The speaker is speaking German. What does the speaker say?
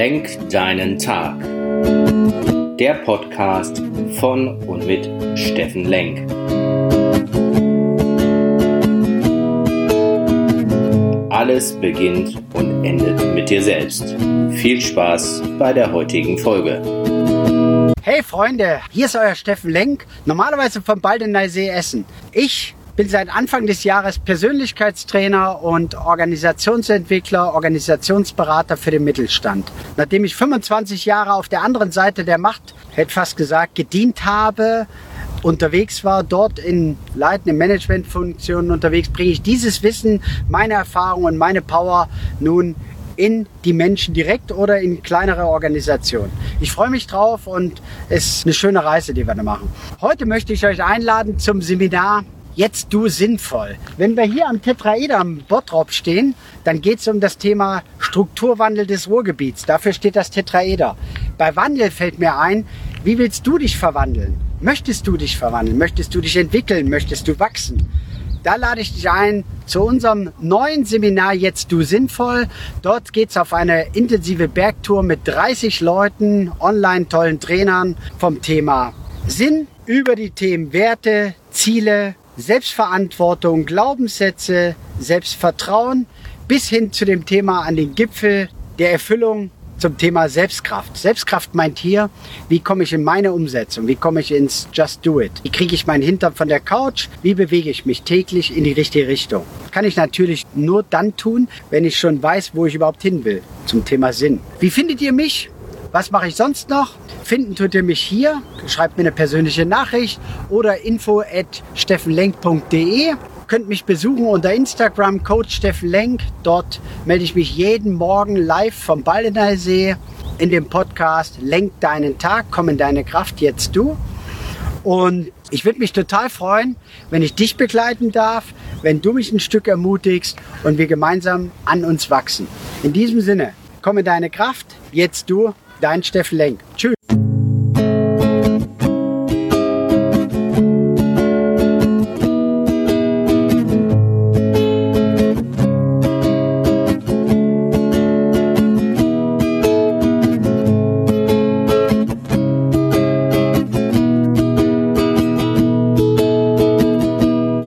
Lenk deinen Tag. Der Podcast von und mit Steffen Lenk. Alles beginnt und endet mit dir selbst. Viel Spaß bei der heutigen Folge. Hey Freunde, hier ist euer Steffen Lenk, normalerweise vom Baldeneysee Essen. Ich bin seit Anfang des Jahres Persönlichkeitstrainer und Organisationsentwickler, Organisationsberater für den Mittelstand. Nachdem ich 25 Jahre auf der anderen Seite der Macht, hätte fast gesagt, gedient habe, unterwegs war, dort in leitenden Managementfunktionen unterwegs, bringe ich dieses Wissen, meine Erfahrung und meine Power nun in die Menschen direkt oder in kleinere Organisationen. Ich freue mich drauf und es ist eine schöne Reise, die wir da machen. Heute möchte ich euch einladen zum Seminar Jetzt du sinnvoll. Wenn wir hier am Tetraeder am Bottrop stehen, dann geht es um das Thema Strukturwandel des Ruhrgebiets. Dafür steht das Tetraeder. Bei Wandel fällt mir ein, wie willst du dich verwandeln? Möchtest du dich verwandeln? Möchtest du dich entwickeln? Möchtest du wachsen? Da lade ich dich ein zu unserem neuen Seminar Jetzt du sinnvoll. Dort geht es auf eine intensive Bergtour mit 30 Leuten, online tollen Trainern vom Thema Sinn über die Themen Werte, Ziele, Selbstverantwortung, Glaubenssätze, Selbstvertrauen bis hin zu dem Thema an den Gipfel der Erfüllung zum Thema Selbstkraft. Selbstkraft meint hier, wie komme ich in meine Umsetzung? Wie komme ich ins Just Do It? Wie kriege ich meinen Hintern von der Couch? Wie bewege ich mich täglich in die richtige Richtung? Kann ich natürlich nur dann tun, wenn ich schon weiß, wo ich überhaupt hin will. Zum Thema Sinn. Wie findet ihr mich? Was mache ich sonst noch? Finden tut ihr mich hier. Schreibt mir eine persönliche Nachricht oder info at steffenlenk.de könnt mich besuchen unter Instagram, Coach Steffen Lenk. Dort melde ich mich jeden Morgen live vom Baldeneysee in dem Podcast Lenk deinen Tag, komm in deine Kraft, jetzt du. Und ich würde mich total freuen, wenn ich dich begleiten darf, wenn du mich ein Stück ermutigst und wir gemeinsam an uns wachsen. In diesem Sinne, komm in deine Kraft, jetzt du, dein Steffen Lenk. Tschüss.